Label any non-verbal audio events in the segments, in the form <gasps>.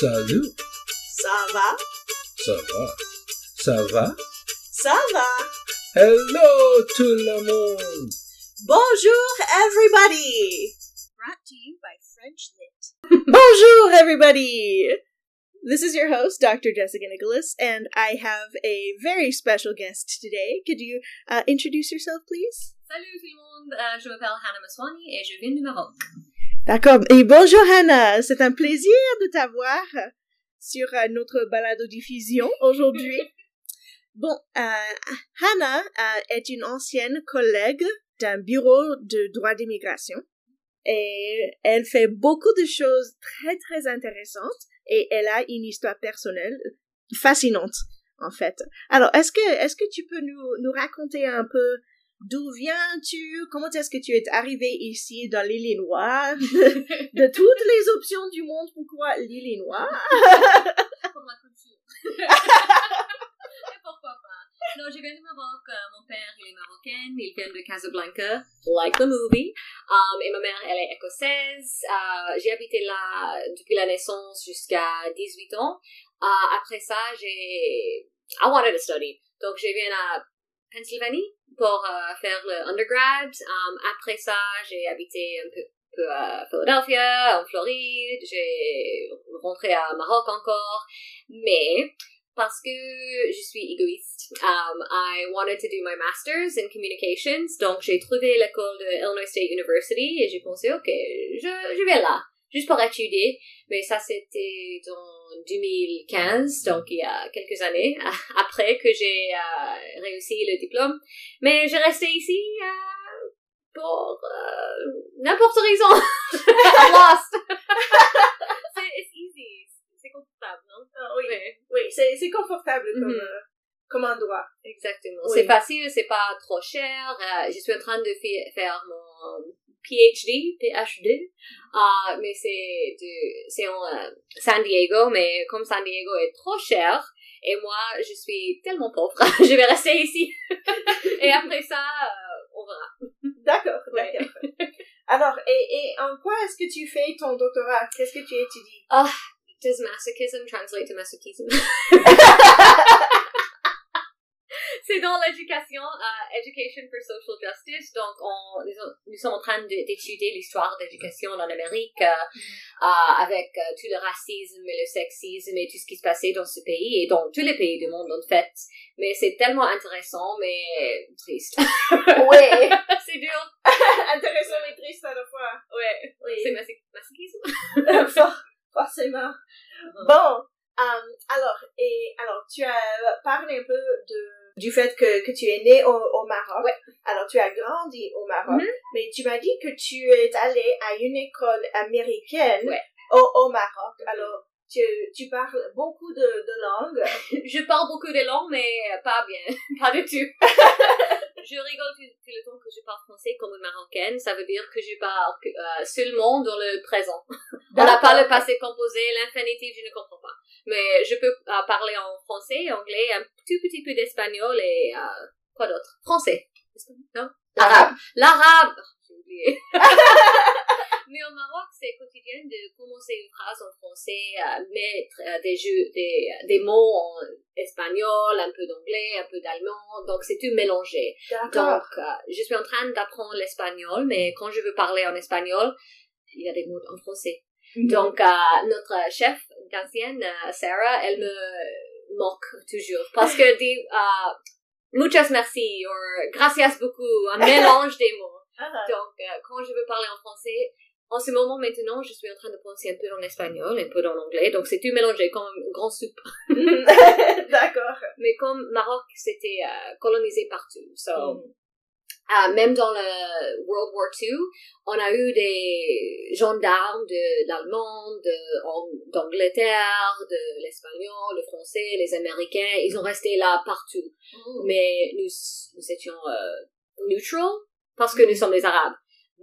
Salut, Ça va? ça va? Ça va? Ça va? Hello tout le monde! Bonjour, everybody! Brought to you by French Lit. <laughs> Bonjour, everybody! This is your host, Dr. Jessica Nicholas, and I have a very special guest today. Could you uh, introduce yourself, please? Salut tout le monde, euh, je m'appelle Hannah Maswani et je viens du Maroc. D'accord. Et bonjour, Hannah. C'est un plaisir de t'avoir sur euh, notre balado-diffusion aujourd'hui. <laughs> Bon, euh, Hannah euh, est une ancienne collègue d'un bureau de droit d'immigration et elle fait beaucoup de choses très, très intéressantes et elle a une histoire personnelle fascinante, en fait. Alors, est-ce que, est-ce que tu peux nous, nous raconter un peu d'où viens-tu? Comment est-ce que tu es arrivé ici dans l'Illinois? <laughs> De, toutes les options du monde, pourquoi l'Illinois? Pour ma culture? <laughs> et pourquoi pas? Non, je viens du Maroc. mon père, il est marocain. Il vient de Casablanca, like the movie. Um, et ma mère, elle est écossaise. Euh, j'ai habité là depuis la naissance jusqu'à 18 ans. Euh, après ça, j'ai... I wanted to study. Donc, je viens à Pennsylvanie pour euh, faire le undergrad. Um, après ça, j'ai habité un peu, peu à Philadelphia, en Floride. J'ai rentré à Maroc encore. Mais parce que je suis égoïste, um, I wanted to do my master's in communications. Donc, j'ai trouvé l'école de Illinois State University et j'ai pensé, OK, je, je vais là, juste pour étudier. Mais ça, c'était en 2015, donc il y a quelques années, <laughs> après que j'ai euh, réussi le diplôme. Mais j'ai resté ici euh, pour euh, n'importe raison. I'm <laughs> <laughs> lost. c'est it's easy. C'est confortable, non? Ah, oui, oui, c'est, c'est confortable comme, Mhm. euh, comme endroit. Exactement. Oui. C'est facile, c'est pas trop cher. Euh, je suis en train de faire mon PhD, PhD, euh, mais c'est de, c'est en euh, San Diego, mais comme San Diego est trop cher, et moi, je suis tellement pauvre, <laughs> je vais rester ici. <laughs> et après ça, euh, on verra. D'accord, Ouais. d'accord. Alors, et, et en quoi est-ce que tu fais ton doctorat? Qu'est-ce que tu étudies? Does masochism translate to masochism? C'est dans l'éducation, euh, Education for Social Justice. Donc, on, nous, sommes en train d'étudier l'histoire d'éducation en Amérique euh, euh, avec euh, tout le racisme et le sexisme et tout ce qui se passait dans ce pays et dans tous les pays du monde, en fait. Mais c'est tellement intéressant, mais triste. <laughs> Oui. <laughs> c'est dur. <laughs> Intéressant et triste à la fois. Ouais. Oui. C'est maso- masochisme. For- forcément. Bon, euh, alors, et alors, tu as parlé un peu de du fait que, que tu es né au, au Maroc. Ouais. Alors, tu as grandi au Maroc, Mhm. mais tu m'as dit que tu es allé à une école américaine Ouais. au, au Maroc. Alors, tu, tu parles beaucoup de, de langues. <laughs> Je parle beaucoup de langues, mais pas bien. <laughs> pas du tout. <laughs> je rigole tout, tout le temps que je parle français comme une marocaine. Ça veut dire que je parle euh, seulement dans le présent. <laughs> On n'a pas le passé composé, l'infinitif, je ne comprends pas. Mais je peux euh, parler en français, anglais, un tout petit peu d'espagnol et euh, quoi d'autre? Français. Non? Arabe. L'arabe J'ai oublié. <laughs> Mais au Maroc, c'est quotidien de commencer une phrase en français, mettre euh, des, jeux, des, des mots en espagnol, un peu d'anglais, un peu d'allemand. Donc, c'est tout mélangé. D'accord. Donc, euh, je suis en train d'apprendre l'espagnol, mais quand je veux parler en espagnol, il y a des mots en français. Donc, euh, notre chef d'ancienne, Sarah, elle me moque toujours parce que dit euh, muchas merci ou gracias beaucoup, un <laughs> mélange des mots. Ah, Donc, euh, quand je veux parler en français, en ce moment maintenant, je suis en train de penser un peu en espagnol, un peu en anglais, donc c'est tout mélangé comme une grande soupe. <laughs> <laughs> D'accord. Mais comme Maroc, c'était euh, colonisé partout, so Mm. euh, même dans le World War II, on a eu des gendarmes de l'allemand, de, d'Angleterre, de l'espagnol, le français, les américains, ils ont resté là partout. Mais nous, nous étions euh, neutral parce que nous sommes des arabes.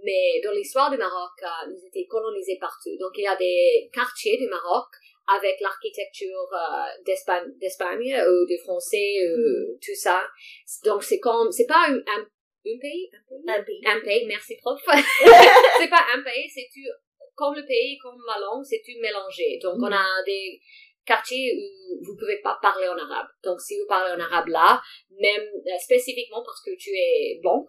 Mais dans l'histoire du Maroc, euh, nous étions colonisés partout. Donc il y a des quartiers du Maroc avec l'architecture euh, d'Espagne, d'Espagne ou de français, euh, tout ça. Donc c'est comme, c'est pas un, un, un pays, un pays, Un pays. merci prof. <laughs> c'est pas un pays, c'est tout comme le pays, comme ma langue, c'est tout mélangé. Donc, on a des quartiers où vous pouvez pas parler en arabe. Donc, si vous parlez en arabe là, même euh, spécifiquement parce que tu es blanc,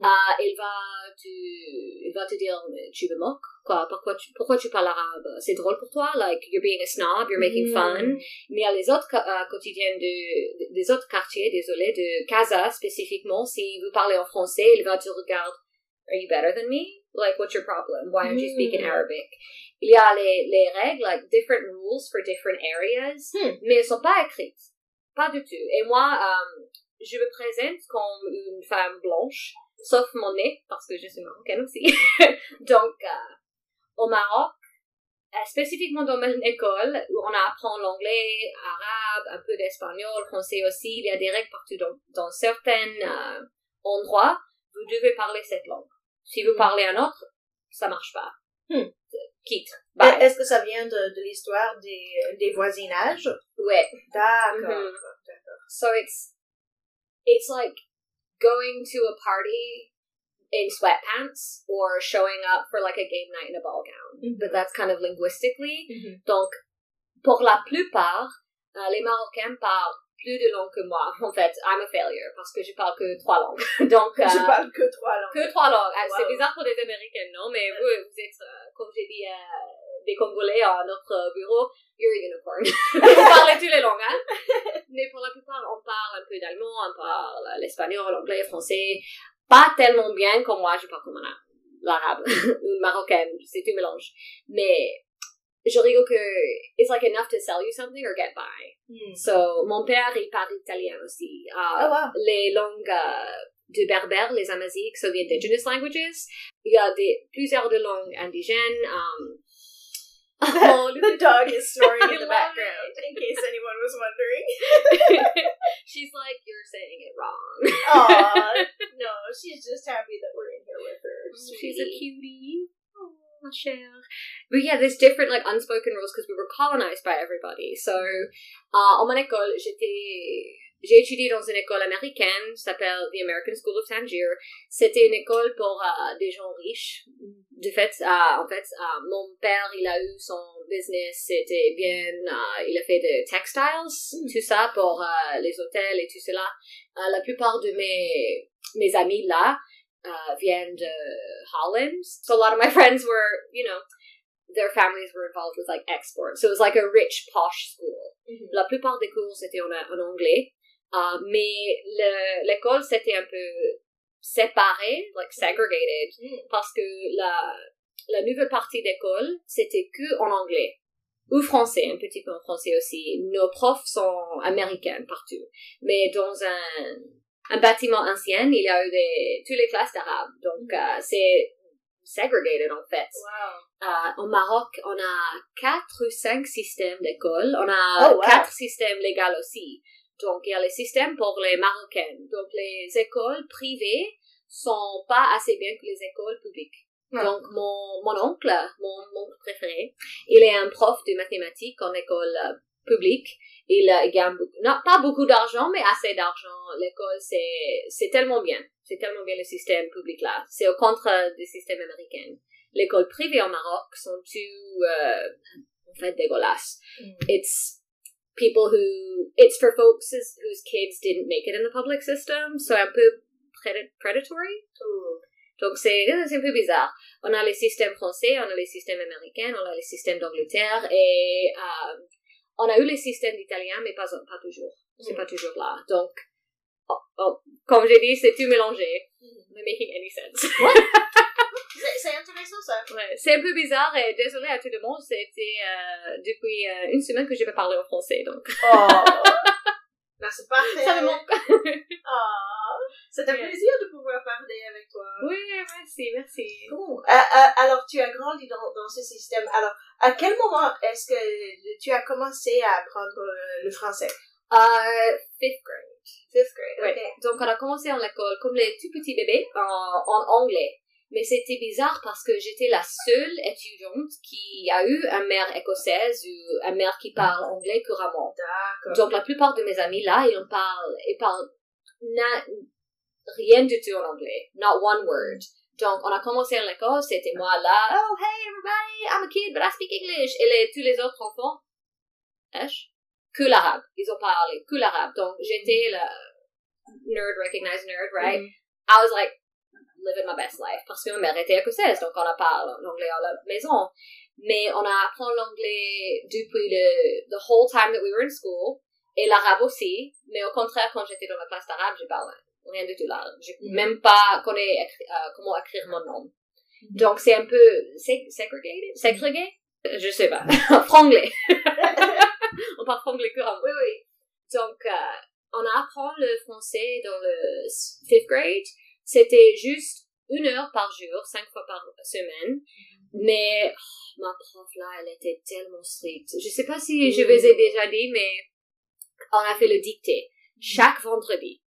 euh, il va te, il va te dire, tu me moques, quoi, pourquoi tu, pourquoi tu parles arabe? C'est drôle pour toi? Like, you're being a snob, you're making fun. Mais à les autres euh, quotidiennes de, des autres quartiers, désolé, de Casa spécifiquement, si vous parlez en français, il va te regarder, are you better than me? Like, what's your problem? Why aren't you speaking Mm. Arabic? Il y a les, les règles, like, different rules for different areas, Hmm. mais elles sont pas écrites. Pas du tout. Et moi, euh, je me présente comme une femme blanche, sauf mon nez, parce que je suis marocaine aussi. <laughs> Donc, euh, au Maroc, euh, spécifiquement dans mon école, où on apprend l'anglais, arabe, un peu d'espagnol, français aussi, il y a des règles partout. Donc, dans certains euh, endroits, vous devez parler cette langue. Si vous parlez un autre, ça marche pas. Hmm. Quitte. Est-ce que ça vient de, de l'histoire des, des voisinages? Ouais. D'accord. Mhm. So it's it's like going to a party in sweatpants or showing up for like a game night in a ball gown. Mhm. But that's kind of linguistically. Mhm. Donc, pour la plupart, euh, les Marocains parlent plus de langues que moi. En fait, I'm a failure parce que je parle que trois langues. <laughs> Donc, Je euh, parle que trois langues. que trois langues. Ah, C'est Wow. bizarre pour des Américains, non? Mais vous, vous êtes, euh, comme j'ai dit, euh, des Congolais à notre bureau, you're a unicorn. <laughs> vous parlez toutes les langues, hein? <laughs> Mais pour la plupart, on parle un peu d'allemand, on parle l'espagnol, l'anglais, le français. Pas tellement bien comme moi, je parle comme l'arabe, <laughs> ou marocaine, c'est tout mélange. Mais, je rigole que it's like enough to sell you something or get by. Hmm. So, mon père, il parle italien aussi. Euh, Oh, wow. Les langues euh, de berbère, les amaziques, so the indigenous languages. Il y a des, plusieurs de langues indigènes. Um, <laughs> oh, The dog is snoring in the background, in case anyone was wondering. <laughs> She's like, you're saying it wrong. Aw, <laughs> no, she's just happy that we're in here with her. She's a cutie. Oh. But yeah, there's different like unspoken rules because we were colonized by everybody. So, uh, en mon école, j'étais, j'ai étudié dans une école américaine, s'appelle the American School of Tangier. C'était une école pour euh, des gens riches. Du fait, euh, en fait, euh, mon père, il a eu son business, c'était bien, il a fait de textiles, tout ça pour les hôtels et tout cela. La plupart de mes, mes amis là, viennent de Holland. So a lot of my friends were, you know, their families were involved with like export. So it was like a rich, posh school. Mhm. La plupart des cours étaient en, en anglais. Uh, mais le- l'école c'était un peu séparé, like segregated, Mm. parce que la, la nouvelle partie d'école c'était que en anglais. Ou français, un petit peu en français aussi. Nos profs sont américains partout. Mais dans un, un bâtiment ancien, il y a eu des, toutes les classes d'arabe. Donc, euh, c'est segregated en fait. Wow. Euh, au Maroc, on a quatre ou cinq systèmes d'école. On a Oh, wow. quatre systèmes légaux aussi. Donc, il y a les systèmes pour les Marocains. Donc, les écoles privées sont pas assez bien que les écoles publiques. Ouais. Donc, mon, mon oncle, mon, mon oncle préféré, il est un prof de mathématiques en école euh, publique. Il, euh, gagne beaucoup, non, pas beaucoup d'argent, mais assez d'argent. L'école, c'est, c'est tellement bien. C'est tellement bien le système public là. C'est au contraire du système américain. L'école privée au Maroc sont tout, euh, en fait, dégueulasses? Mm. It's people who, it's for folks whose whose kids didn't make it in the public system, so un peu pred- predatory. Ooh. Donc c'est euh, c'est un peu bizarre. On a les systèmes français, on a les systèmes américains, on a les systèmes d'Angleterre et euh, on a eu les systèmes d'italien, mais pas, pas toujours. C'est Mm. pas toujours là. Donc, oh, oh, comme j'ai dit, c'est tout mélangé. Mm. Not making any sense. <laughs> C'est intéressant ça. Ouais, c'est un peu bizarre et désolé à tout le monde, c'était euh, depuis euh, une semaine que je vais parler en français, donc Oh. Non, <laughs> c'est parfait. ça me manque. Oh. <laughs> C'est un plaisir de pouvoir parler avec toi. oui, merci, merci. Cool. Alors, tu as grandi dans, dans ce système. Alors, à quel moment est-ce que tu as commencé à apprendre euh, le français? Euh, fifth grade. Fifth grade, Ouais. ok. Donc, on a commencé en l'école comme les tout petits bébés en, en anglais. Mais c'était bizarre parce que j'étais la seule étudiante qui a eu une mère écossaise ou une mère qui parle anglais couramment. D'accord. Donc, la plupart de mes amis là, ils en parlent, ils parlent rien du tout en anglais. Not one word. Donc, on a commencé à l'école, c'était moi là, oh, hey, everybody, I'm a kid, but I speak English. Et les, tous les autres enfants, que l'arabe. Ils ont parlé que l'arabe. Donc, j'étais le nerd, recognized nerd, right? Mhm. I was like, living my best life. Parce que ma mère était écossaise, donc on a parlé l'anglais à la maison. Mais on a appris l'anglais depuis le, the whole time that we were in school. Et l'arabe aussi. Mais au contraire, quand j'étais dans la classe d'arabe, j'ai parlé rien du tout l'arabe. Je Mhm. même pas connais écri- euh, comment écrire mon nom. Mhm. Donc c'est un peu sé- segregated, ségrégé? Je sais pas. <laughs> franglais. <laughs> on parle franglais couramment. Oui, oui. Donc, euh, on apprend le français dans le fifth grade. C'était juste une heure par jour, cinq fois par semaine. Mais oh, ma prof là, elle était tellement stricte. Je sais pas si je vous ai déjà dit, mais on a fait le dicté chaque vendredi.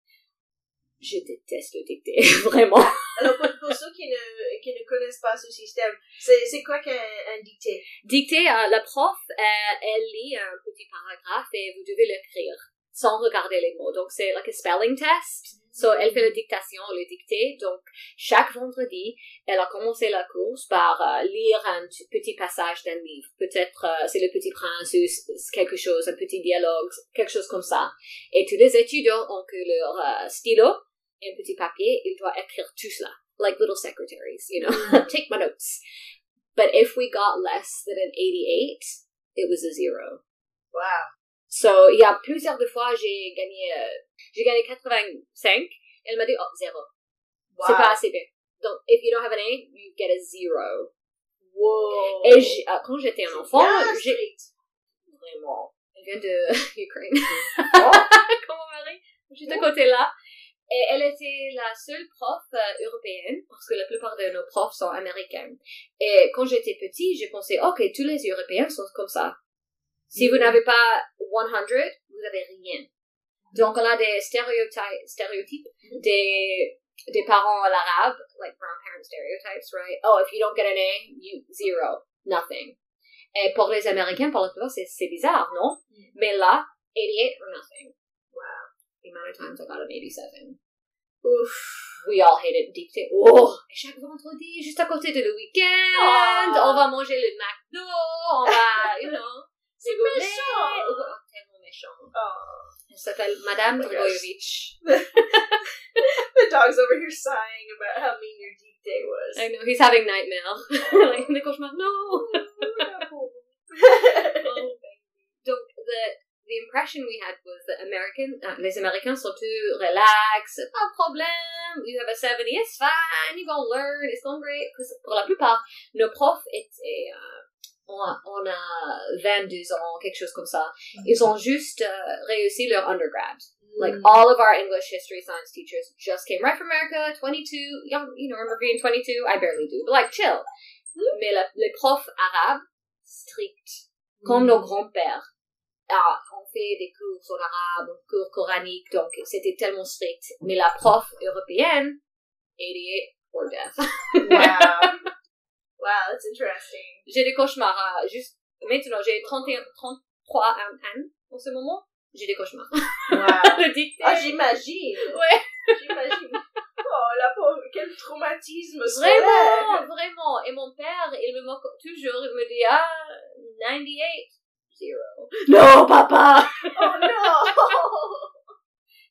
Je déteste le dicté, <laughs> vraiment. Alors, pour, pour ceux qui ne, qui ne connaissent pas ce système, c'est c'est quoi qu'un un dicté? Dicté, euh, la prof, euh, elle lit un petit paragraphe et vous devez l'écrire sans regarder les mots. Donc, c'est like a spelling test. So, elle fait la dictation, le dicté. Donc, chaque vendredi, elle a commencé la course par euh, lire un petit passage d'un livre. Peut-être euh, c'est le petit prince ou quelque chose, un petit dialogue, quelque chose comme ça. Et tous les étudiants ont que leur euh, stylo et un petit papier. Ils doivent écrire tout cela. Like little secretaries, you know. <laughs> Take my notes. But if we got less than an 88, it was a zero. Wow. So, il y a plusieurs de fois, j'ai gagné, euh, j'ai gagné 85. Elle m'a dit, oh, zéro. Wow. C'est pas assez bien. Donc, if you don't have an A, you get a zero. Wow. Et euh, quand j'étais un enfant, j'ai vraiment, elle vient de <laughs> Ukraine. Oh. <laughs> Comme mon mari, juste à côté là. Et elle était la seule prof euh, européenne, parce que la plupart de nos profs sont américains. Et quand j'étais petit, j'ai pensé, ok, tous les Européens sont comme ça. Si vous Mhm. n'avez pas 100, vous avez rien. Donc, on a des stéréotypes, stéréotypes des, des parents arabes, like brown parent stereotypes, right? Oh, if you don't get an A, you, zero, nothing. Et pour les Américains, pour la plupart, c'est, bizarre, non? Mm. Mais là, 88 or nothing. Wow. The amount of times I got an 87. Ouf. We all hated dicté. Oh! Et chaque vendredi, juste à côté de le week-end, Oh. on va manger le McDo, on va, you know, Méchant. Oh. Oh. Elle s'appelle Madame Oh <laughs> The dog's over here sighing about how mean your day was. I know, he's having nightmare. <laughs> like, cauchemars. No! <laughs> Donc, the, the impression we had was that American, uh, les Américains sont tous relax, pas de problème, you have a 70, it's fine, you're gonna learn, it's going great. Que pour la plupart, nos profs étaient, euh, on, a, on a 22 ans, quelque chose comme ça. Ils ont juste euh, réussi leur undergrad. Like Mm. all of our English, history, science teachers just came right from America, 22, young, you know, remember being 22? I barely do, but like chill. Mais la- les profs arabes, stricts, comme nos grands-pères. Ah, on fait des cours en arabe, cours coraniques, donc c'était tellement strict. Mais la prof européenne, 88 or death. Wow. <laughs> wow, that's interesting. J'ai des cauchemars, ah, juste, maintenant, j'ai 31, 33 ans en ce moment, j'ai des cauchemars. Wow. <laughs> Ah, j'imagine. Ouais. J'imagine. Oh, la pauvre, quel traumatisme. Vraiment, vraiment. Et mon père, il me moque toujours, il me dit, ah, 98, zero. Non, papa! Oh non. <laughs>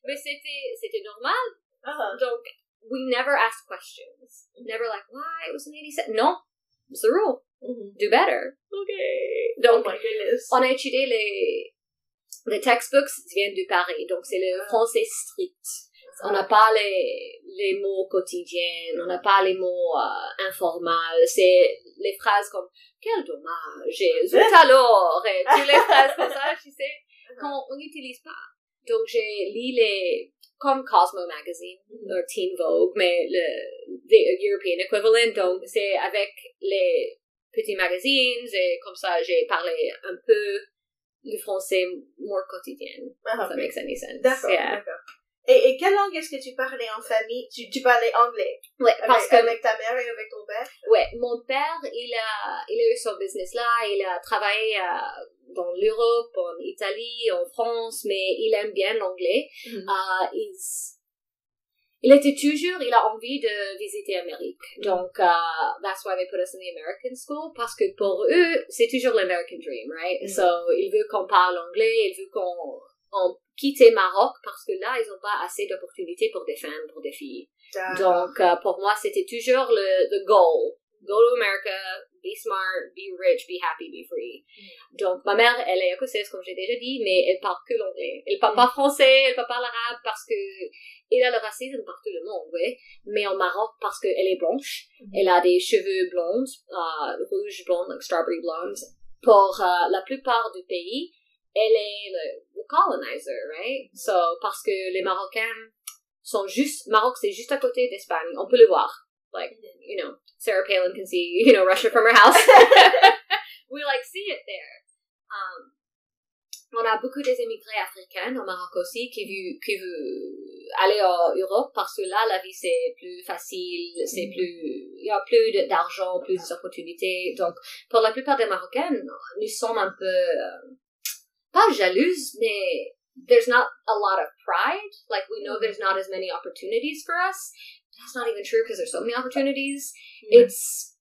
Mais c'était, c'était normal. Ah. Donc, we never asked questions. Never like, why it was an 87. Non, it's the rule. Mhm. Do better. Okay. Oh Donc, my goodness. on a étudié les, les textbooks viennent du Paris. Donc, c'est le français strict. On n'a pas les, les mots quotidiens, on n'a pas les mots euh, informals. C'est les phrases comme quel dommage, et zut alors, et toutes les <laughs> phrases comme ça, tu sais, qu'on on n'utilise pas. Donc j'ai lu les comme Cosmo Magazine ou Teen Vogue, mais le the European equivalent. Donc c'est avec les petits magazines et comme ça j'ai parlé un peu le français more quotidien. Ah, If that makes any sense. D'accord, Yeah. d'accord. Et, et quelle langue est-ce que tu parlais en famille? Tu, tu parlais anglais? Ouais, parce avec, que avec ta mère et avec ton père? Ouais, mon père, il a, il a eu son business là, il a travaillé euh, dans l'Europe, en Italie, en France, mais il aime bien l'anglais. Mhm. Euh, il, il était toujours, il a envie de visiter l'Amérique. Donc, uh, that's why they put us in the American school, parce que pour eux, c'est toujours l'American dream, right? Mm. So, il veut qu'on parle anglais, il veut qu'on on quitte Maroc, parce que là, ils n'ont pas assez d'opportunités pour des femmes, pour des filles. Donc, euh, pour moi, c'était toujours le the goal. Go to America, be smart, be rich, be happy, be free. Donc, ma mère, elle est écossaise, comme j'ai déjà dit, mais elle parle que l'anglais. Elle parle pas français, elle parle pas l'arabe parce que y a le racisme partout le monde, oui. Mais en Maroc, parce qu'elle est blanche, elle a des cheveux blondes, euh, rouges blondes, like strawberry blondes. Pour euh, la plupart du pays, elle est le, le colonizer, right? So, parce que les Marocains sont juste, Maroc c'est juste à côté d'Espagne, on peut le voir. Like, you know, Sarah Palin can see, you know, Russia from her house. <laughs> we like see it there. Um, on a beaucoup des émigrés africains au Maroc aussi qui veulent, qui veulent aller en Europe parce que là, la vie c'est plus facile, c'est plus, il y a plus d'argent, plus d'opportunités. Donc, pour la plupart des Marocaines, nous sommes un peu, euh, pas jalouses, mais there's not a lot of pride. Like, we know there's not as many opportunities for us. That's not even true because there's so many opportunities. It's,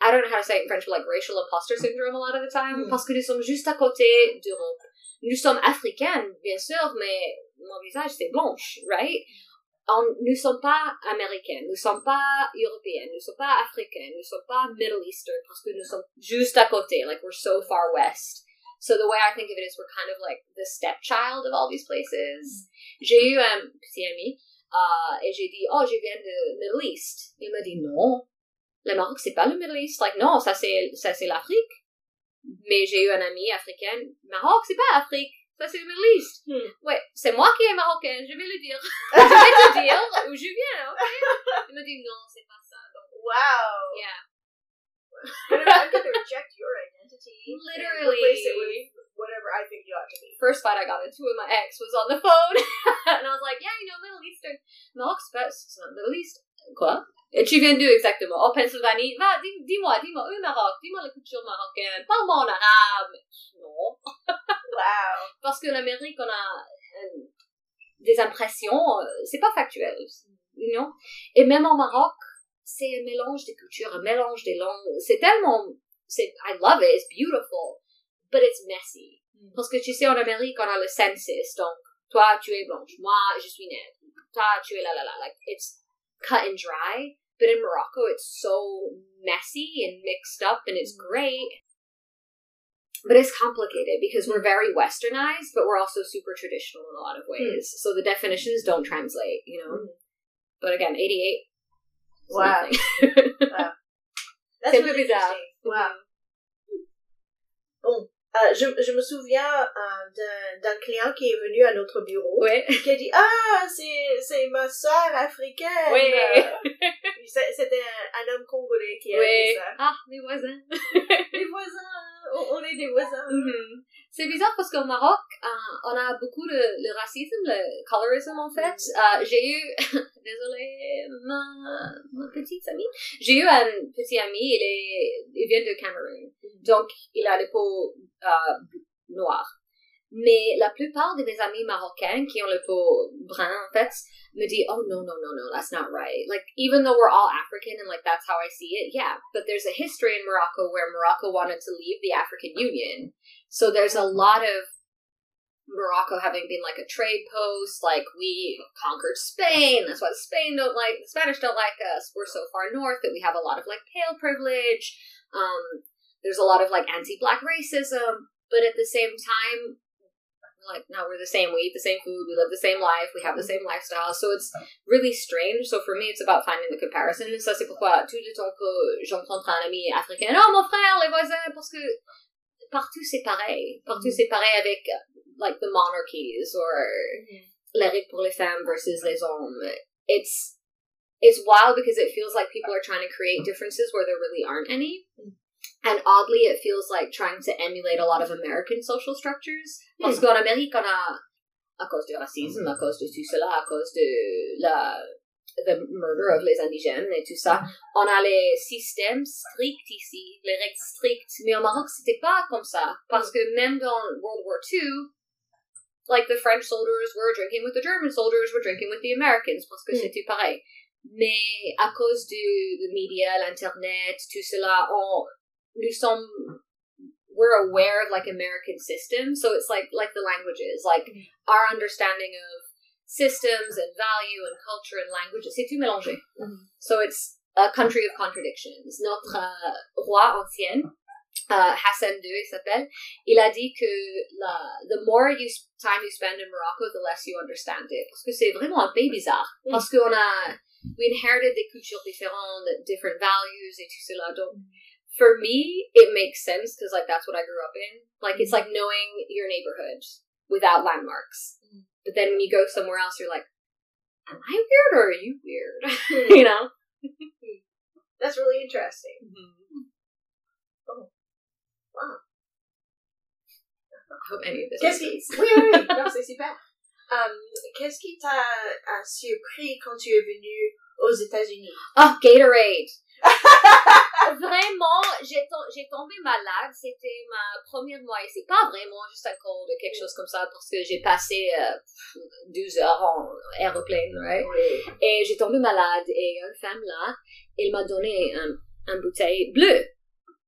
I don't know how to say it in French, but like racial imposter syndrome a lot of the time. Mm. Parce que nous sommes juste à côté d'Europe. Nous sommes africaines, bien sûr, mais mon visage c'est blanche, right? On, nous sommes pas américaines, nous sommes pas européennes, nous sommes pas africaines, nous sommes pas Middle Eastern parce que nous sommes juste à côté, like we're so far west. So the way I think of it is we're kind of like the stepchild of all these places. J'ai eu un petit ami euh, et j'ai dit oh je viens de Middle East. Il m'a dit non, le Maroc c'est pas le Middle East. Like non, ça c'est ça c'est l'Afrique. Mais j'ai eu un ami africain. Maroc c'est pas Afrique, ça c'est le Middle East. Hmm. Ouais, c'est moi qui est marocaine, je vais le dire. <laughs> je vais te dire où je viens, ok? Il m'a dit non, c'est pas ça. Donc, Wow. yeah. I'm gonna reject your identity. Literally. Whatever I think you ought to be. First fight I got into with my ex was on the <laughs> phone. and I was like, yeah, you know, Middle Eastern. Maroc, c'est pas, c'est not Middle East. Quoi? Et tu viens d'où exactement? Oh, Pennsylvanie. Va, dis- dis-moi, dis-moi, où Maroc? Dis-moi la culture marocaine. Parle-moi en arabe. Non. Wow. <laughs> Parce que l'Amérique, on a euh, des impressions, euh, c'est pas factuel. You know? Et même en Maroc, c'est un mélange des cultures, un mélange des langues. C'est tellement, c'est, I love it, it's beautiful, but it's messy. Mm. Parce que tu sais, en Amérique, on a le census, donc, toi, tu es blanche, moi, je suis nègre, toi, tu es là, là, là, like, it's cut and dry. But in Morocco, it's so messy and mixed up, and it's great. But it's complicated because we're very westernized, but we're also super traditional in a lot of ways. So the definitions don't translate, you know? Mm. But again, 88. is Wow. <laughs> That's C'est un peu really interesting. Euh, je, je me souviens euh, d'un client qui est venu à notre bureau ouais. qui a dit ah c'est ma soeur africaine Ouais. C'était un, un homme congolais qui a dit ça Ah, mes voisins. les voisins on, est des voisins Mhm. C'est bizarre parce qu'au Maroc, euh, on a beaucoup de le racisme, le colorisme en fait. Euh, j'ai eu, <laughs> désolé, ma, ma petite amie, j'ai eu un petit ami, il est, il vient de Cameroun, donc il a les peaux euh, noires. Mais la plupart de mes amis marocains qui ont le peau brun en fait me disent oh no no no no that's not right like even though we're all African and like that's how I see it yeah but there's a history in Morocco where Morocco wanted to leave the African Union so there's a lot of Morocco having been like a trade post, like we conquered Spain. That's why Spain don't like the Spanish don't like us. We're so far north that we have a lot of like pale privilege. Um, there's a lot of like anti-black racism, but at the same time, like no, we're the same. We eat the same food. We live the same life. We have the same lifestyle. So it's really strange. So for me, it's about finding the comparison. Ça, c'est pourquoi tout le temps que j'encontre un ami africain, oh mon frère, les voisins, parce que partout c'est pareil. Partout mm-hmm. c'est pareil avec like the monarchies or mm-hmm. les règles pour les femmes versus les hommes. It's it's wild because it feels like people are trying to create differences where there really aren't any. Mm. And oddly, it feels like trying to emulate a lot of American social structures. Hmm. Parce qu'en Amérique, on a, à cause du racisme, à cause de tout cela, à cause de la, the murder of les indigènes et tout ça, hmm. on a les systèmes stricts ici, les règles strictes. Mais au Maroc, c'était pas comme ça. Parce que même dans World War II, like the French soldiers were drinking with the German soldiers were drinking with the Americans parce que Mm. c'était pareil. Mais à cause du media, l'internet, tout cela, on, sommes we're aware of like American systems, so it's like like the languages, like Mm. our understanding of systems and value and culture and language, c'est tout mélangé. Mhm. So it's a country of contradictions. Notre euh, roi ancien, uh, Hassan II, il s'appelle, il a dit que la, the more you time you spend in Morocco, the less you understand it. Parce que c'est vraiment un pays bizarre. Mm. Parce qu'on a, we inherited des cultures différentes, different values et tout cela. Donc, for me, it makes sense because like that's what I grew up in. Like it's like knowing your neighborhood without landmarks. Mm. But then when you go somewhere else, you're like, am I weird or are you weird? <laughs> you know. <laughs> That's really interesting. I hope any of this. Qu'est-ce qui... oui, oui. <laughs> Non, c'est super. Um, Qu'est-ce qui t'a surpris quand tu es venu aux États-Unis? Oh, Gatorade. Vraiment, j'ai tom- j'ai tombé malade. C'était ma première mois ici. Pas vraiment, juste à cause de quelque chose comme ça, parce que j'ai passé euh, 12 heures en aéroplane, right? Oui. Et j'ai tombé malade. Et une femme là, elle m'a donné un, un bouteille bleue.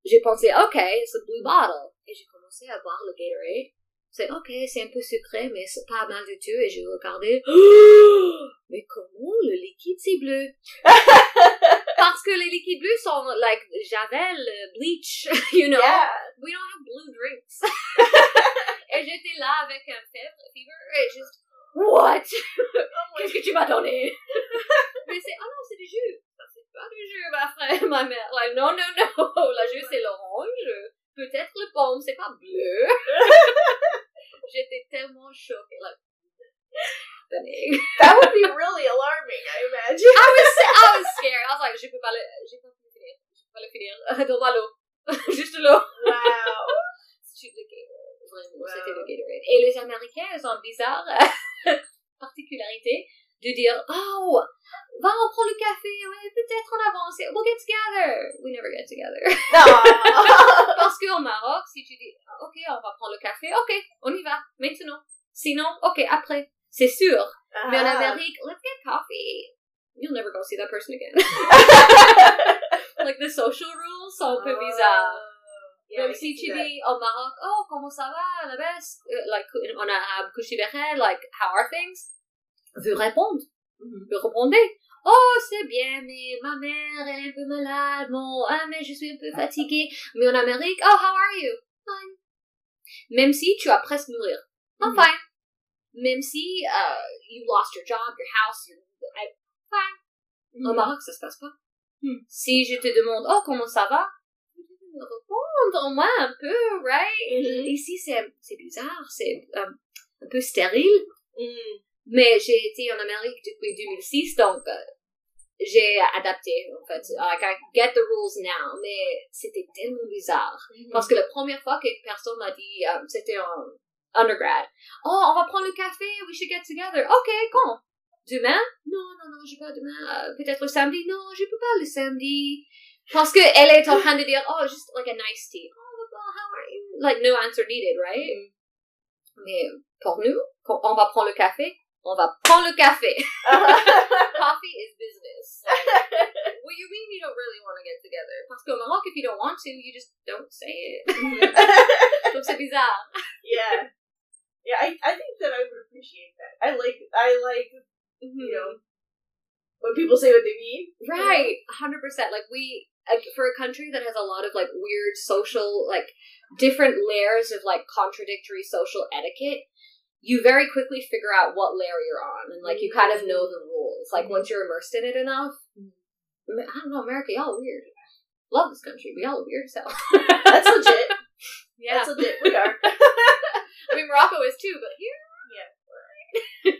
J'ai pensé, OK, it's a blue bottle. Et j'ai commencé à boire le Gatorade. C'est OK, c'est un peu sucré, mais c'est pas mal du tout. Et j'ai regardé, <gasps> mais comment le liquide c'est bleu? <laughs> Parce que les liquides bleus sont like Javel, euh, bleach, <laughs> you know? Yeah. We don't have blue drinks. <laughs> et j'étais là avec un fièvre, fever, et juste, what? Qu'est-ce que tu m'as donné? Mais c'est, ah non, c'est du jus. C'est pas du jus, ma frère, ma mère. Like, non, non, non. La jus, c'est l'orange. Peut-être le pomme, c'est pas bleu. J'étais tellement choquée. Like. <laughs> That would be <laughs> really alarming, I imagine. I was, I was scared. I was like, je peux pas le, je peux pas le finir. Je peux pas le finir. <laughs> Donne-moi l'eau. Juste l'eau. Wow. C'est le Gatorade. Vraiment, Wow. c'était le Gatorade. Et les Américains, ils ont une bizarre particularité de dire, oh, va, on prend le café, ouais, peut-être en avance, we'll get together. We never get together. No. Parce qu'au Maroc, si tu dis, on va prendre le café, ok, on y va, maintenant. Sinon, ok, après. C'est sûr. Mais en Ah. Amérique, let's get coffee. You'll never go see that person again. <laughs> like the social rules sont un peu bizarres. Oh. Yeah, I Même can si tu dis au Maroc, oh, comment ça va, la baisse, euh, like, en arabe, Kushibere, like, how are things? Veut répondre. Mhm. Veut répondre. Oh, c'est bien, mais ma mère, elle est un peu malade, bon, ah, mais je suis un peu fatiguée. Mais en Amérique, oh, how are you? Fine. Même si tu as presque mourir. I'm Mhm. fine. Même si, uh, you lost your job, your house, your, I, fine. Au Mhm. Maroc, ça se passe pas. Hmm. Si je te demande, oh, comment ça va? Répondre au moins un peu, right? Mhm. Ici, c'est, c'est bizarre, c'est euh, un peu stérile. Mm. Mais j'ai été en Amérique depuis 2006, donc euh, j'ai adapté, en fait. Like, I get the rules now, mais c'était tellement bizarre. Mhm. Parce que la première fois qu'une personne m'a dit, euh, c'était en undergrad, oh, on va prendre le café, we should get together. Ok, quand? Demain? Non, non, non, je pas demain. Euh, Peut-être le samedi? Non, je peux pas le samedi. Parce que elle est en train de dire, oh, just like a nice tea. Oh, well, how are you? Like, no answer needed, right? Mhm. Mais pour nous, on va prendre le café, on va prendre le café. Coffee is business. Like, <laughs> what you mean you don't really want to get together? Parce qu'au Maroc, if you don't want to, you just don't say it. Mm. <laughs> Donc c'est bizarre. yeah. Yeah, I, I think that I would appreciate that. I like I like you mm-hmm. know when people say what they mean. Right, hundred percent. Like we, like, for a country that has a lot of like weird social, like different layers of like contradictory social etiquette, you very quickly figure out what layer you're on, and like you kind of know the rules. Like Mhm. once you're immersed in it enough, Mhm. I don't know, America, y'all weird. Love this country, but y'all weird so. <laughs> That's legit. yeah, That's legit. We are. <laughs> I mean Morocco is too, but here, yeah.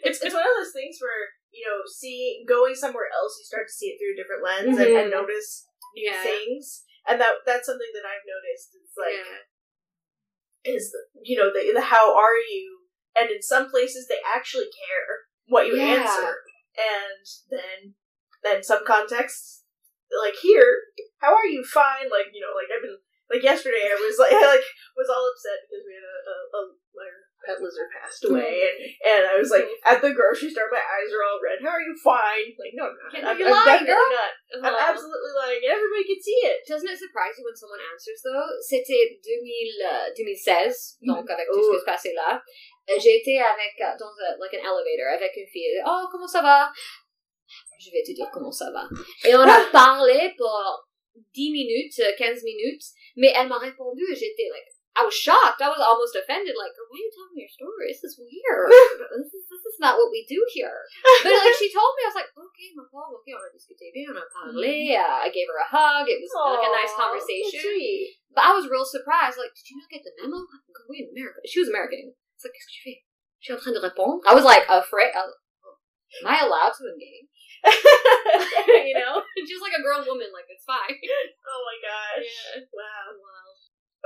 it's it's one of those things where you know, seeing going somewhere else, you start to see it through a different lens and, and Mhm. notice new Yeah. things, and that that's something that I've noticed. It's like yeah. is you know the, the how are you, and in some places they actually care what you Yeah. answer, and then then some contexts like here, how are you? Fine, like you know, like I've been like yesterday I was like I <laughs> like was all upset because we had a, a, a my pet lizard passed mm-hmm. away, and, and I was like mm-hmm. at the grocery store, my eyes are all red. How are you fine? Like, no, I'm not. Yeah, I'm, I'm lying, definitely girl. not. I'm absolutely lying, and everybody can see it. Doesn't it surprise you when someone answers though? C'était 2000, euh, 2016, donc mm-hmm. avec tout ce qui se passait là. Été avec, dans un, like an elevator, avec une fille. Oh, comment ça va? Je vais te dire comment ça va. Et on a parlé pour 10 minutes, euh, 15 minutes, mais elle m'a répondu et j'étais like, I was shocked. I was almost offended. Like, why are you telling me your story? This is weird. this, is, this is not what we do here. But like, she told me, I was like, okay, ma pauvre, okay, on a discuté bien, on a parlé. Uh, I gave her a hug. It was like a nice conversation. But I was real surprised. Like, did you not get the memo? I'm going in America. She was American. It's like, qu'est-ce que tu fais? Je suis en train de répondre. I was like afraid. I was, Am I allowed to engage? <laughs> you know, <laughs> just like a grown woman. Like it's fine. oh my gosh! Yeah. Wow.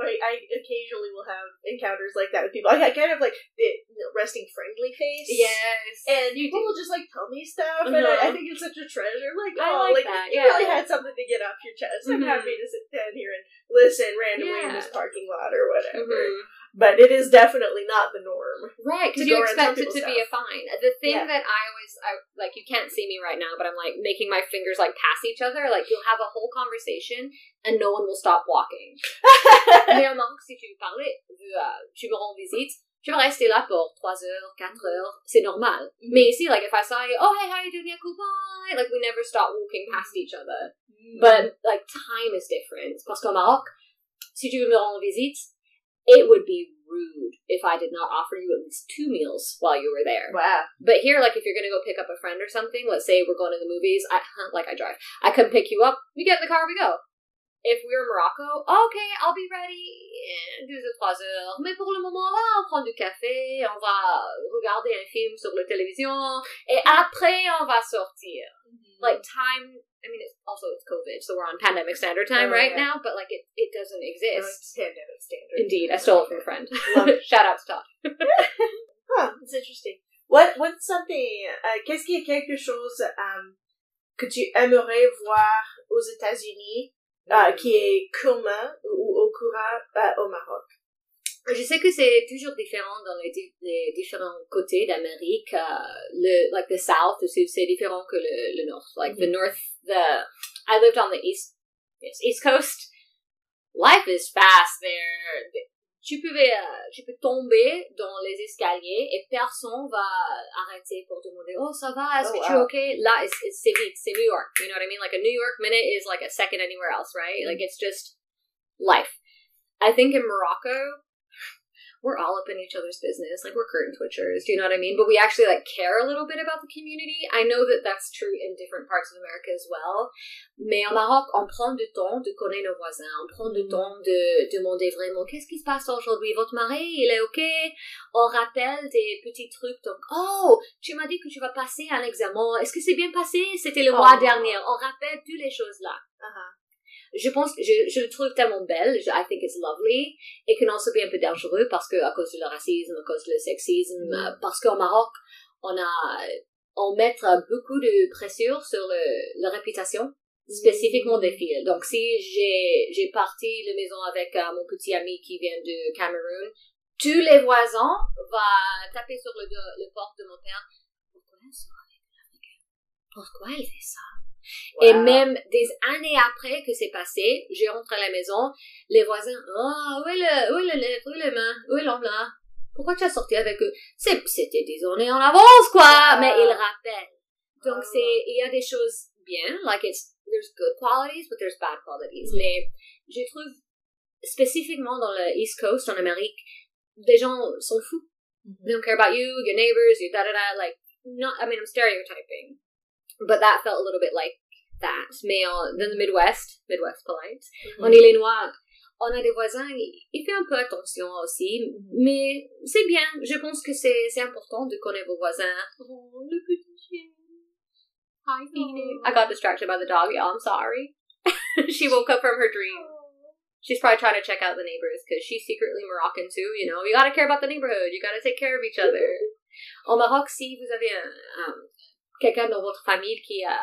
I, I occasionally will have encounters like that with people. I I kind of like the resting friendly face. Yes. And you people do. will just like tell me stuff, and I, I Uh-huh. think it's such a treasure. Like, I oh, like like, you yeah. really had something to get off your chest. I'm Mhm. happy to sit down here and listen randomly in this parking lot or whatever. Mhm. But it is definitely not the norm. Right, because you around and tell expect it to be a fine. The thing Yeah. that I always, I like, you can't see me right now, but I'm like making my fingers like pass each other. Like you'll have a whole conversation and no one will stop walking. <laughs> Mais au Maroc, si tu parlais, euh, tu me rends visite, je vais rester là pour 3 heures, 4 heures, c'est normal. Mm-hmm. Mais ici, like, if I saw you, oh, hey, how you doing, yeah, cool, bye, like, we never stop walking past each other. Mm-hmm. But, like, time is different. Parce qu'au Maroc, si tu me rends visite, it would be rude if I did not offer you at least two meals while you were there. wow. But here, like, if you're gonna go pick up a friend or something, let's say we're going to the movies, I, like I drive, I come pick you up, we get in the car, we go. If we're in Morocco, okay, I'll be ready in deux ou trois heures. Mais pour le moment, là, on prend du café, on va regarder un film sur la télévision, et après, on va sortir. Mm-hmm. Like, time, I mean, it's also it's COVID, so we're on pandemic standard time Oh, right yeah. now, but, like, it, it doesn't exist. pandemic standard. Indeed, I stole it from a friend. <laughs> Shout out to Todd. <laughs> <laughs> Huh, it's interesting. What what's something euh, qu'est-ce qui est quelque chose euh, que tu aimerais voir aux États-Unis euh, qui est commun ou au courant euh, au Maroc? Je sais que c'est toujours différent dans les, di- les différents côtés d'Amérique. euh, le like the South, c'est c'est différent que le, le Nord. Like the North, the I lived on the East, yes, East Coast. Life is fast there. Tu peux, tu peux tomber dans les escaliers et personne va arrêter pour te demander oh ça va est-ce Oh, que tu es wow. ok là c'est vite c'est New York you know what I mean like a New York minute is like a second anywhere else right like mm. it's just life I think in Morocco we're all up in each other's business. Like we're curtain twitchers. Do you know what I mean? But we actually like care a little bit about the community. I know that that's true in different parts of America as well. Mais en Maroc, on prend du temps de connaître nos voisins. On prend du Mhm. temps de demander vraiment qu'est-ce qui se passe aujourd'hui? Votre mari, il est ok? On rappelle des petits trucs. Donc, oh, tu m'as dit que tu vas passer un examen. Est-ce que c'est bien passé? C'était le mois Oh. dernier. On rappelle toutes les choses là Uh-huh. Je pense que je, je le trouve tellement belle. Je- I think it's lovely. Et can also be un peu dangereux parce que, à cause du racisme, à cause du sexisme, Mm. parce qu'au Maroc, on a, on met beaucoup de pression sur le, la réputation, spécifiquement des filles. Donc, si j'ai, j'ai parti la maison avec euh, mon petit ami qui vient de Cameroun, tous les voisins vont taper sur le, le porte de mon père. Pourquoi elle sort avec? Pourquoi elle fait ça? Et même des années après que c'est passé, je rentre à la maison, les voisins, oh, où est le, où est le lèvre, où est le main, où est l'homme là? Pourquoi tu as sorti avec eux? C'était des années en avance, quoi! Mais ils rappellent. Donc c'est, il y a des choses bien, like it's, there's good qualities, but there's bad qualities. Mm. Mais je trouve, spécifiquement dans le East Coast, en Amérique, des gens sont fous. Mm-hmm. They don't care about you, your neighbors, your da da da. Like, not. I mean, I'm stereotyping, but that felt a little bit like that. Mais en, dans le Midwest, Midwest polite, Mhm. on est les Noirs. On a des voisins, il fait un peu attention aussi, mais c'est bien. Je pense que c'est c'est important de connaître vos voisins. Oh, le petit chien. Hi, Phoenix. I got distracted by the dog, y'all. I'm sorry. <laughs> she woke up from her dream. She's probably trying to check out the neighbors because she's secretly Moroccan too. You know, you gotta care about the neighborhood. You gotta take care of each other. <laughs> Au Maroc, si vous avez un, un- quelqu'un dans votre famille qui a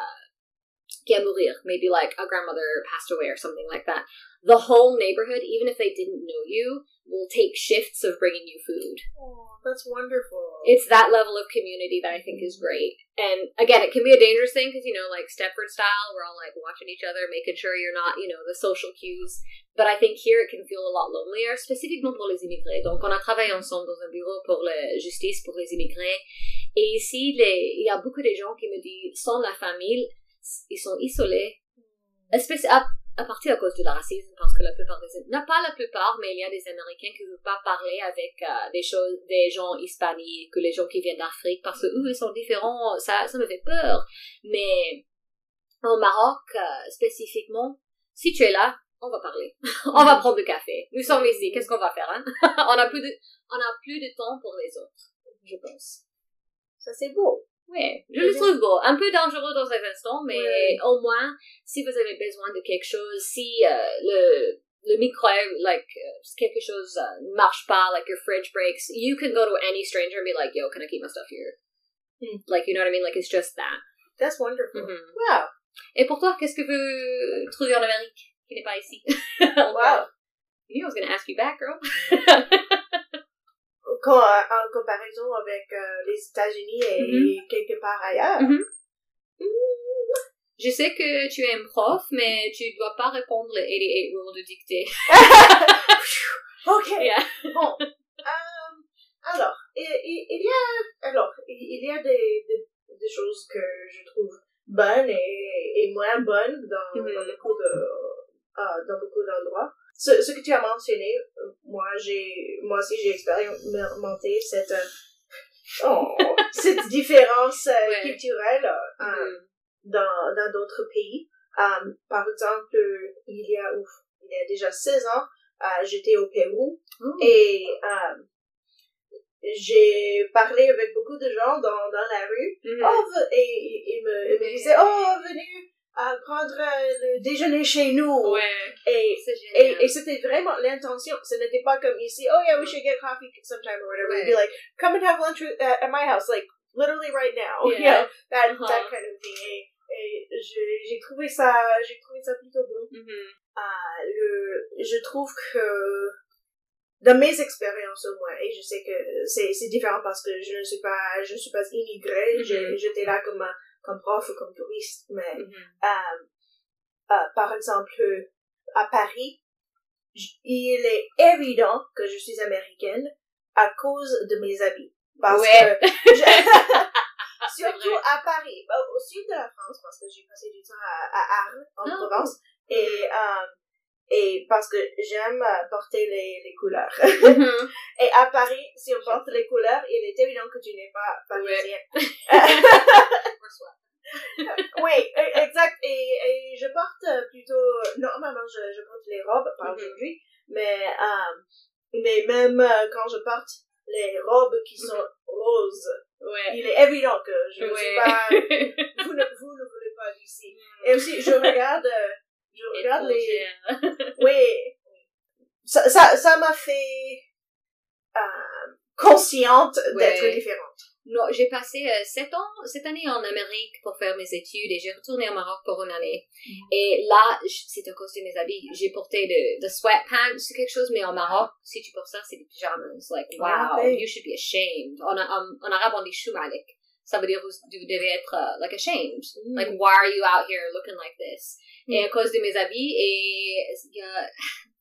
qui a mourir. Maybe like a grandmother passed away or something like that. The whole neighborhood, even if they didn't know you, will take shifts of bringing you food. Oh, that's wonderful. It's that level of community that I think is mm-hmm. great. And again, it can be a dangerous thing because, you know, like Stepford style, we're all like watching each other, making sure you're not, you know, the social cues. But I think here it can feel a lot lonelier, spécifiquement pour les immigrés. Donc, on a travaillé ensemble dans un bureau pour la justice pour les immigrés. Et ici, les, il y a beaucoup de gens qui me disent, sans la famille, ils sont isolés. Espèce, à, à partir à cause du racisme, parce que la plupart des, non pas la plupart, mais il y a des Américains qui ne veulent pas parler avec euh, des choses, des gens hispaniques, que les gens qui viennent d'Afrique, parce que eux, ils sont différents, ça, ça me fait peur. Mais, au Maroc, euh, spécifiquement, si tu es là, on va parler. <laughs> on va prendre du café. Nous sommes ici. Qu'est-ce qu'on va faire, hein? <laughs> on a plus de, on a plus de temps pour les autres, je pense. Ça, c'est beau. Oui, je le trouve beau. Un peu dangereux dans un instant, mais au moins, si vous avez besoin de quelque chose, si euh, le, le micro, like, euh, quelque chose ne marche pas, like your fridge breaks, you can go to any stranger and be like, yo, can I keep my stuff here? Hmm. Like, you know what I mean? Like, it's just that. That's wonderful. Mhm. Wow. Et pour toi, qu'est-ce que vous trouvez en Amérique qui n'est pas ici? <laughs> Wow. You knew I was going to ask you back, girl. <laughs> Quand, euh, en comparaison avec euh, les États-Unis et Mhm. quelque part ailleurs. Mhm. Je sais que tu es un prof, mais tu dois pas répondre les 88 rules de dictée. <laughs> Ok. Yeah. Bon. Euh, alors, il, y a, alors, il y a des, des, des choses que je trouve bonnes et, et moins bonnes dans, Mhm. dans beaucoup de, euh, dans beaucoup d'endroits. Ce, ce que tu as mentionné, euh, moi j'ai, moi aussi j'ai expérimenté cette, euh, oh, <laughs> cette différence euh, Ouais. culturelle Mhm. dans dans d'autres pays. Par exemple, il y a ouf, il y a déjà 16 ans, j'étais au Pérou Oh. et j'ai parlé avec beaucoup de gens dans, dans la rue. Mhm. Oh, et ils ils me, ils me disaient, oh, venez euh, prendre euh, le déjeuner chez nous. Ouais, Et, et, et c'était vraiment l'intention. Ce n'était pas comme ici, oh yeah, we should get coffee sometime or whatever. It'd be like, come and have lunch with, at, at my house, like literally right now. <laughs> You Yeah. know, that, Uh-huh. that kind of thing. Et, j'ai trouvé ça, j'ai trouvé ça plutôt bon. Mhm. Ah, le, je trouve que dans mes expériences au moins, et je sais que c'est, c'est différent parce que je ne suis pas, je ne suis pas immigrée, j'ai- j'étais là comme, un- comme prof ou comme touriste, mais Mhm. euh, euh, par exemple, à Paris, il est évident que je suis américaine à cause de mes habits. Parce Ouais. que <laughs> je- surtout à Paris, au sud de la France, parce que j'ai passé du temps à, à Arles, en Ah. Provence, et, euh, et parce que j'aime euh, porter les, les couleurs. <laughs> Mhm. Et à Paris, si on porte les couleurs, il est évident que tu n'es pas parisien. Pour <laughs> soi. oui, e- exact. Et, et je porte euh, plutôt, normalement, je, je porte les robes, pas Mhm. aujourd'hui, mais, euh, mais même quand je porte les robes qui sont roses, Ouais. il est évident que je ne suis pas, <laughs> vous ne, vous ne voulez pas d'ici. Et aussi, je regarde, euh, je regarde les, Étrangère. <laughs> oui, ça, ça, ça m'a fait euh, consciente d'être Ouais. différente. Non, j'ai passé euh, sept ans, cette année en Amérique pour faire mes études et j'ai retourné au Maroc pour une année. Et là, c'est à cause de mes habits. J'ai porté de, de sweatpants, c'est quelque chose, mais en Maroc, si tu portes ça, c'est des pyjamas. Like, wow, Ah, ok. you should be ashamed. En, en, en arabe, on dit shumalik. Ça veut dire vous, vous devez être uh, like ashamed. Mm. Like, why are you out here looking like this? Et Mm. à cause de mes habits, et il y a,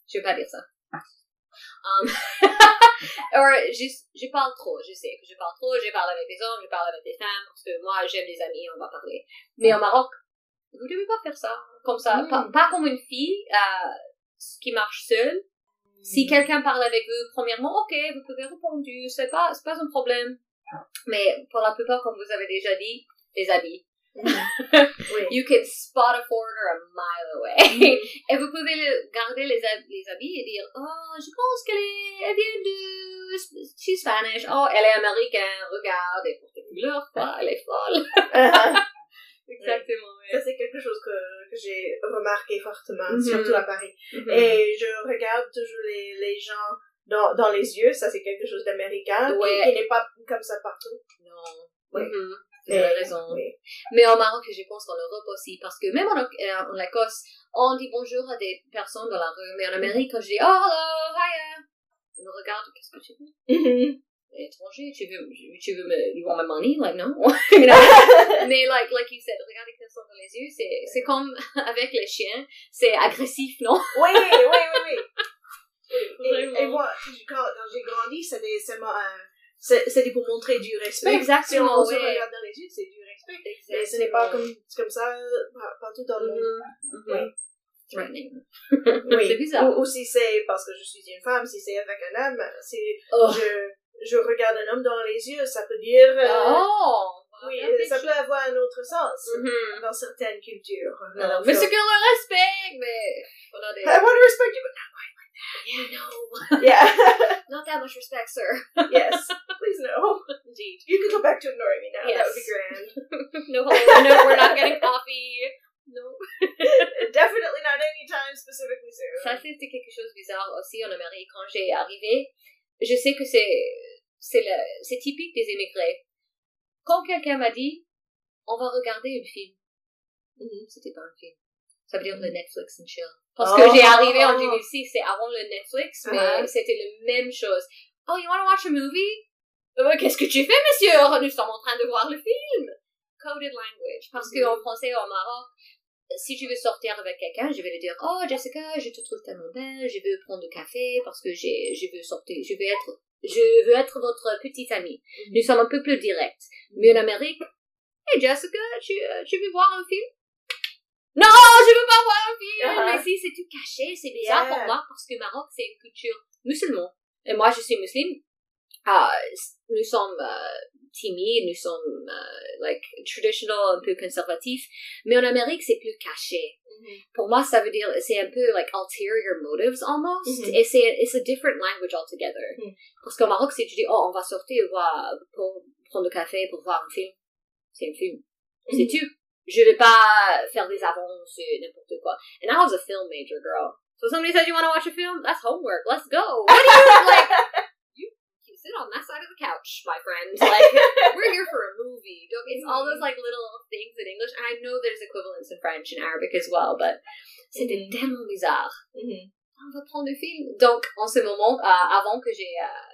je vais pas dire ça. Um, <laughs> or, je, je parle trop, je sais que je parle trop, je parle avec des hommes, je parle avec des femmes, parce que moi, j'aime les amis, on va parler. Mais au Maroc, vous devez pas faire ça, comme ça, Mm. pas, pas comme une fille, euh, qui marche seule. Si quelqu'un parle avec vous, premièrement, ok, vous pouvez répondre, c'est pas, c'est pas un problème. Mais pour la plupart, comme vous avez déjà dit, les habits. Oui. <laughs> You can spot a foreigner a mile away. <laughs> et vous pouvez le- garder les, les habits et dire, oh, je pense qu'elle est, elle vient de, she's Spanish. Oh, elle est américaine, regarde, elle porte couleurs, quoi, elle est folle. <laughs> Exactement, Ça, c'est quelque chose que, que j'ai remarqué fortement, Mhm. surtout à Paris. Et je regarde toujours les, les gens dans, dans les yeux, ça c'est quelque chose d'américain, Ouais. qui, n'est pas comme ça partout. Non. Vous avez raison. Oui. Mais au Maroc, je pense en Europe aussi, parce que même en, euh, en Écosse, on dit bonjour à des personnes dans la rue, mais en Amérique, quand je dis oh, hello, hiya, ils me regardent, qu'est-ce que tu veux? Mhm. Étranger, tu veux, tu veux me, you want my money? Like, no? <laughs> You know? <laughs> mais like, like you said, regarder quelqu'un dans les yeux, c'est, c'est comme <laughs> avec les chiens, c'est agressif, non? Oui, oui, oui, oui. Et, moi, quand, quand j'ai grandi, c'était seulement c'est- c'était pour montrer du respect. Exactement, Si on se regarde dans les yeux, c'est du respect. Mais ce n'est pas comme, comme ça par- partout dans le monde. Mhm. <laughs> Oui. C'est bizarre. Ou, ou si c'est parce que je suis une femme, si c'est avec un homme, si Oh. je, je regarde un homme dans les yeux, ça peut dire... euh, Oh! oui, ça peut avoir un autre sens Mhm. dans certaines cultures. Non, mais c'est que le respect, mais. I want to respect you, but Yeah, no. <laughs> yeah. <laughs> Not that much respect, sir. yes, please no. Indeed. You can go back to ignoring me now. That would be Yes. grand. <laughs> No, no, we're not getting coffee. No. Definitely not anytime specifically soon. Ça, c'était quelque chose de bizarre aussi en Amérique. Quand j'ai arrivé, je sais que c'est, c'est le, c'est typique des immigrés. Quand quelqu'un m'a dit, on va regarder un film. Mhm, C'était pas un film. Ça veut dire le Netflix and chill. Parce que Oh. j'ai arrivé en 2006, c'est avant le Netflix, mais Uh-huh. c'était la même chose. Oh, you want to watch a movie? Euh, Qu'est-ce que tu fais, monsieur? Nous sommes en train de voir le film. Coded language. Parce que Mhm. en français, au Maroc, si tu veux sortir avec quelqu'un, je vais lui dire, oh, Jessica, je te trouve tellement belle, je veux prendre du café parce que j'ai, je veux sortir, je veux être, je veux être votre petite amie. Mhm. Nous sommes un peu plus directs. Mais en Amérique, hey Jessica, tu, euh, tu veux voir un film? Non, je veux pas voir un film! Uh-huh. Mais si c'est tout caché, c'est bizarre Yeah. pour moi parce que Maroc, c'est une culture musulmane. Et moi, je suis musulmane. Ah, nous sommes euh, timides, nous sommes euh, like traditional, un peu conservatifs. Mais en Amérique, c'est plus caché. Pour moi, ça veut dire, c'est un peu like ulterior motives almost. Mhm. Et c'est, it's a different language altogether. Mhm. Parce qu'au Maroc, si tu dis, oh, on va sortir voir, pour prendre le café, pour voir un film, c'est un film. C'est Mhm. Je vais pas faire des avances, et n'importe quoi. And I was a film major, girl. So somebody says you want to watch a film? That's homework. Let's go. What do you, like, <laughs> you, you sit on that side of the couch, my friend. Like, we're here for a movie. It's all those like little things in English, and I know there's equivalents in French and Arabic as well, but c'était tellement bizarre. Mhm. On va prendre le film. Donc, en ce moment, euh, avant que j'ai euh,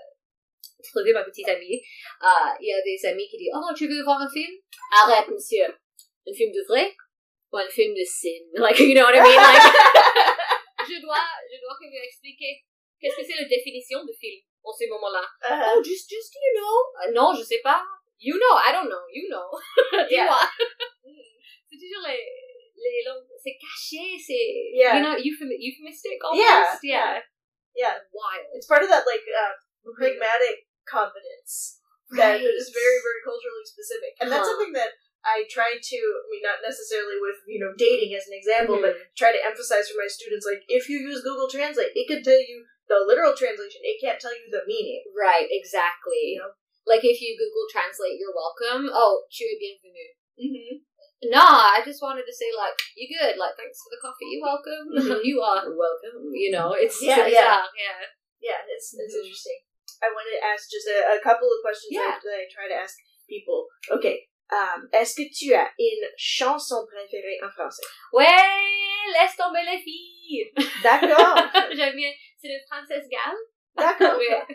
trouvé ma petite amie, euh, il y a des amis qui disent Oh, tu veux voir un film Arrête, monsieur. Un film de vrai ou un film de ciné <laughs> Like, you know what I mean? Like, <laughs> je dois, je dois lui expliquer qu'est-ce que c'est la définition de film en ce moment-là. Uh-huh. Oh, just, just, you know. Euh, non, je sais pas. You know, I don't know, you know. <laughs> Dis-moi. c'est toujours les, les langues, c'est caché, c'est, Yeah. you know, euphem- euphemistic Yeah, almost. Yeah. Yeah. Wild. It's part of that like uh, pragmatic confidence that Right. is very very culturally specific, and that's Huh. something that I try to. I mean, not necessarily with you know dating as an example, but Mhm. try to emphasize for my students like if you use Google Translate, it can tell you the literal translation. It can't tell you the meaning. Right, exactly. You know? Like if you Google Translate, you're welcome. Oh, tu es bienvenue. Mm-hmm. Nah, I just wanted to say like, you're good. Like, thanks for the coffee. You're welcome. Mhm. <laughs> you are welcome. You know, it's Yeah, yeah. yeah. Yeah, it's it's Mhm. interesting. I want to ask just a, a couple of questions Yeah. that I try to ask people. Okay. Um, est-ce que tu as une chanson préférée en français? Ouais, laisse tomber les filles. D'accord. <laughs> J'aime bien. C'est le Princesse Gall. D'accord. Ouais.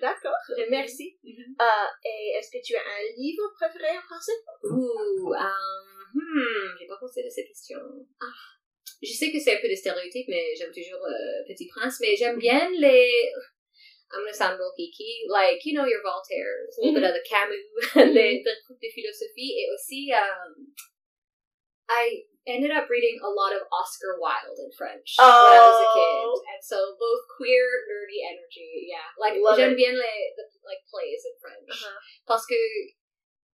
D'accord. Merci. Mhm. Euh, et est-ce que tu as un livre préféré en français? Ouh, um, hmm, j'ai pas pensé de cette question. Ah, je sais que c'est un peu des stéréotypes, mais j'aime toujours euh, Petit Prince, mais j'aime bien les... I'm gonna sound real geeky, like, you know, your Voltaire, a little bit of the Camus, les, les trucs de philosophie, et aussi, um, I ended up reading a lot of Oscar Wilde in French when I was a kid, Oh. and so both queer, nerdy energy, yeah. Like, j'aime it. bien les, the, like, plays in French. Uh-huh. Parce que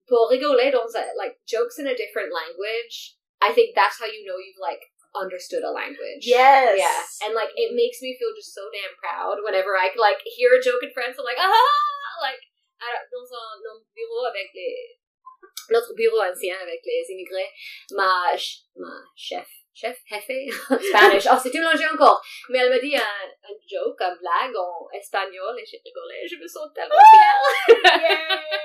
pour rigoler dans like jokes in a different language, I think that's how you know you've like understood a language. Yes. Yeah. And like it makes me feel just so damn proud whenever I like hear a joke in French. I'm like, ah, like dans un, dans un bureau avec les notre bureau ancien avec les immigrés, ma ma chef chef, jefe, <laughs> Spanish. Oh, c'est tout mélangé encore. Mais elle m'a dit un, un joke, un blague en espagnol et j'ai rigolé. Je me sens tellement fière. <laughs>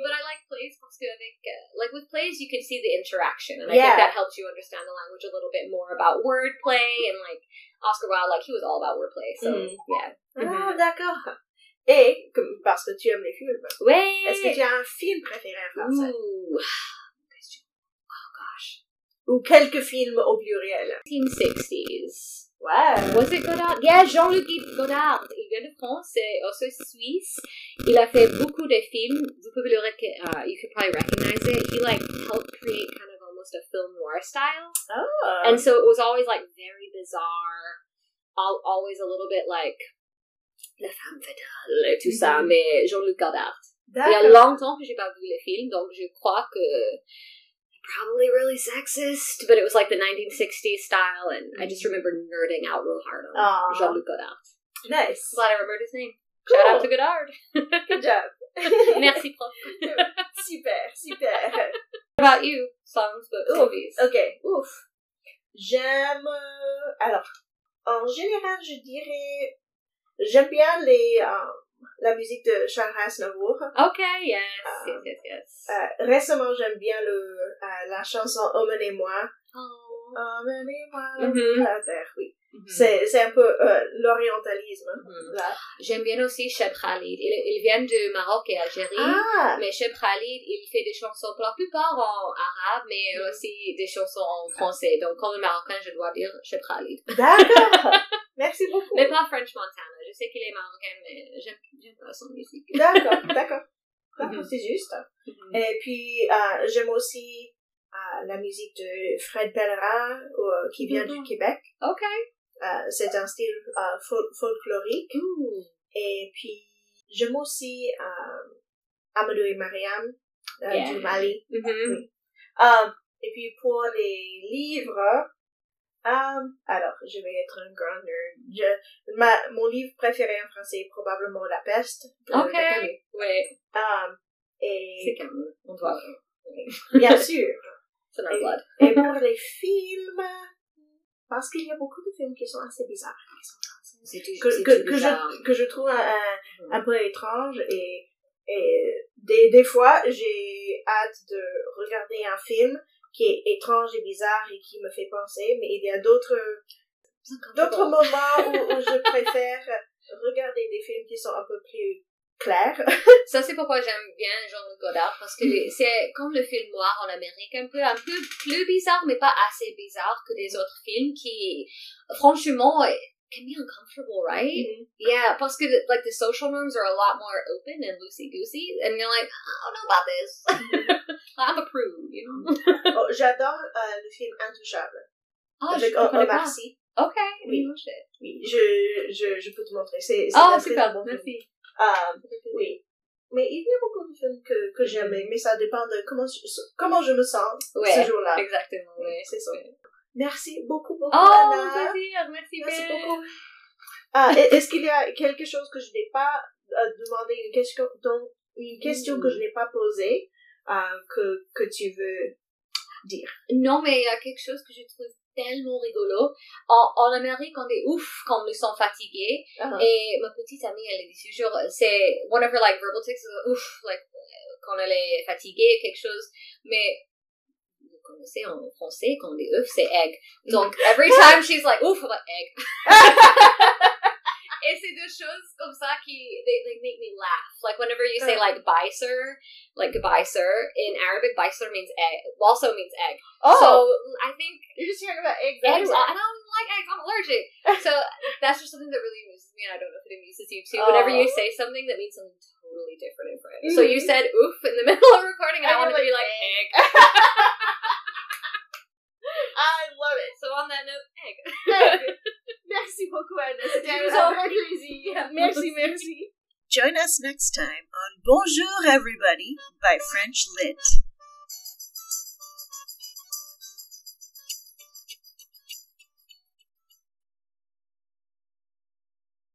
But I like plays parce que avec, uh, like with plays, you can see the interaction. And I Yeah. think that helps you understand the language a little bit more about wordplay and like Oscar Wilde, like he was all about wordplay. So, Mm. yeah. Ah, d'accord. Et, comme, parce que tu aimes les films, Ouais. est-ce que tu as un film préféré en français? Ooh. Oh. Ou quelques films au pluriel? 1960s. Ouais. Was it Godard? Yeah, Jean-Luc Godard. Il vient de France, c'est aussi suisse. Il a fait beaucoup de films. Vous pouvez le rec- uh, you could probably recognize it. He like helped create kind of almost a film noir style. Ah. And so it was always like very bizarre, al- always a little bit like la femme fatale, tout ça, Mhm. mais Jean-Luc Godard. Il y a longtemps que j'ai pas vu le film, donc je crois que probably really sexist, but it was like the 1960s style, and I just mm-hmm. remember nerding out real hard on Aw. Jean-Luc Godard. Nice. Glad I remembered his name. Cool. Shout out to Godard. Good job. <laughs> Merci, prof. <laughs> super, super. What about you? Songs, books, Ooh, movies. Ok, ouf. J'aime... euh, alors, en général, je dirais... J'aime bien les, euh, la musique de Charles Aznavour. Okay, yes, Ah. yes, yes, yes. Euh, récemment, j'aime bien le, euh, la chanson Emmenez-moi. oh. Emmenez-moi Mhm. à la terre, oui. Mhm. C'est, c'est un peu euh, l'orientalisme, là. J'aime bien aussi Cheb Khalid. Il, il vient de Maroc et Algérie. Ah! Mais Cheb Khalid, il fait des chansons pour la plupart en arabe, mais Mhm. aussi des chansons en français. Donc, comme le marocain, je dois dire Cheb Khalid. D'accord! <laughs> Merci beaucoup. Mais pas French Montana. Je sais qu'il est marocain, mais j'aime, pas son musique. D'accord, <laughs> d'accord. D'accord, Mhm. c'est juste. Et puis, euh, j'aime aussi euh, la musique de Fred Pellerin, qui vient du Québec. Ok. Euh, c'est un style euh, fol- folklorique. Ooh. Et puis, j'aime aussi euh, Amadou et Mariam euh, Yeah. du Mali. Mhm. Euh, et puis, pour les livres, alors, je vais être un grand nerd. Je, ma, mon livre préféré en français est probablement La Peste. de- Ok. Ouais. Euh, C'est et comme, on doit, <laughs> bien sûr. blood. Et pour les films, parce qu'il y a beaucoup de films qui sont assez bizarres, qui sont C'est tout, que, je, que je trouve un, Mhm. un peu étrange et, et des, des fois j'ai hâte de regarder un film qui est étrange et bizarre et qui me fait penser, mais il y a d'autres d'autres moments où, où je <laughs> préfère regarder des films qui sont un peu plus clairs. <laughs> Ça, c'est pourquoi j'aime bien Jean-Luc Godard, parce que c'est comme le film noir en Amérique, un peu, un peu plus bizarre, mais pas assez bizarre que des autres films qui, franchement, can be uncomfortable, right? Yeah, parce que, like, the social norms are a lot more open and loosey-goosey, and you're like, I don't know about this. <laughs> I'm a prude, you know? <laughs> Oh, J'adore euh, le film Intouchable Ah, avec je Omar. Sy. Ok, Oui. oui. Oui, je, je, je peux te montrer. C'est c'est Oh, super, bon merci. Euh, oui. Mais il y a beaucoup de films que, que j'aime, mais ça dépend de comment je, comment je me sens Ouais, ce jour-là. Exactement, oui. C'est ça. Merci beaucoup, beaucoup, Oh, Anna. plaisir, merci, Merci beaucoup. Ah, est-ce qu'il y a quelque chose que je n'ai pas euh, demandé, une question, donc, une question que je n'ai pas posée, euh, que, que tu veux dire? Non, mais il y a quelque chose que je trouve tellement rigolo. En, en Amérique, on est ouf quand nous sommes fatigués. Ah. Et ma petite amie, elle dit toujours, c'est one of her like verbal tics, ouf, like, euh, quand elle est fatiguée, quelque chose. Mais, vous connaissez en français, quand on dit ouf, c'est egg. Donc, every time she's like, ouf, I'm like, egg. <laughs> <laughs> Et c'est deux choses comme ça qui, they, they make me laugh. Like, whenever you say, like, bye, sir, like, goodbye, sir, in Arabic, bye, sir means egg, also means egg. Oh! So, I think you're just hearing about eggs. eggs. I don't like eggs, I'm allergic. <laughs> So, that's just something that really amuses me, and I don't know if it amuses you too. Whenever you Oh. say something that means something totally different in French. So, you Mhm. said oof in the <laughs> middle of recording, and, I And wanted to be like, like, egg. <laughs> I love it. so, on that note, egg. <laughs> Merci beaucoup, Anna. C'était Je vous un en vrai plaisir. Merci, merci. Join us next time on Bonjour Everybody by French Lit.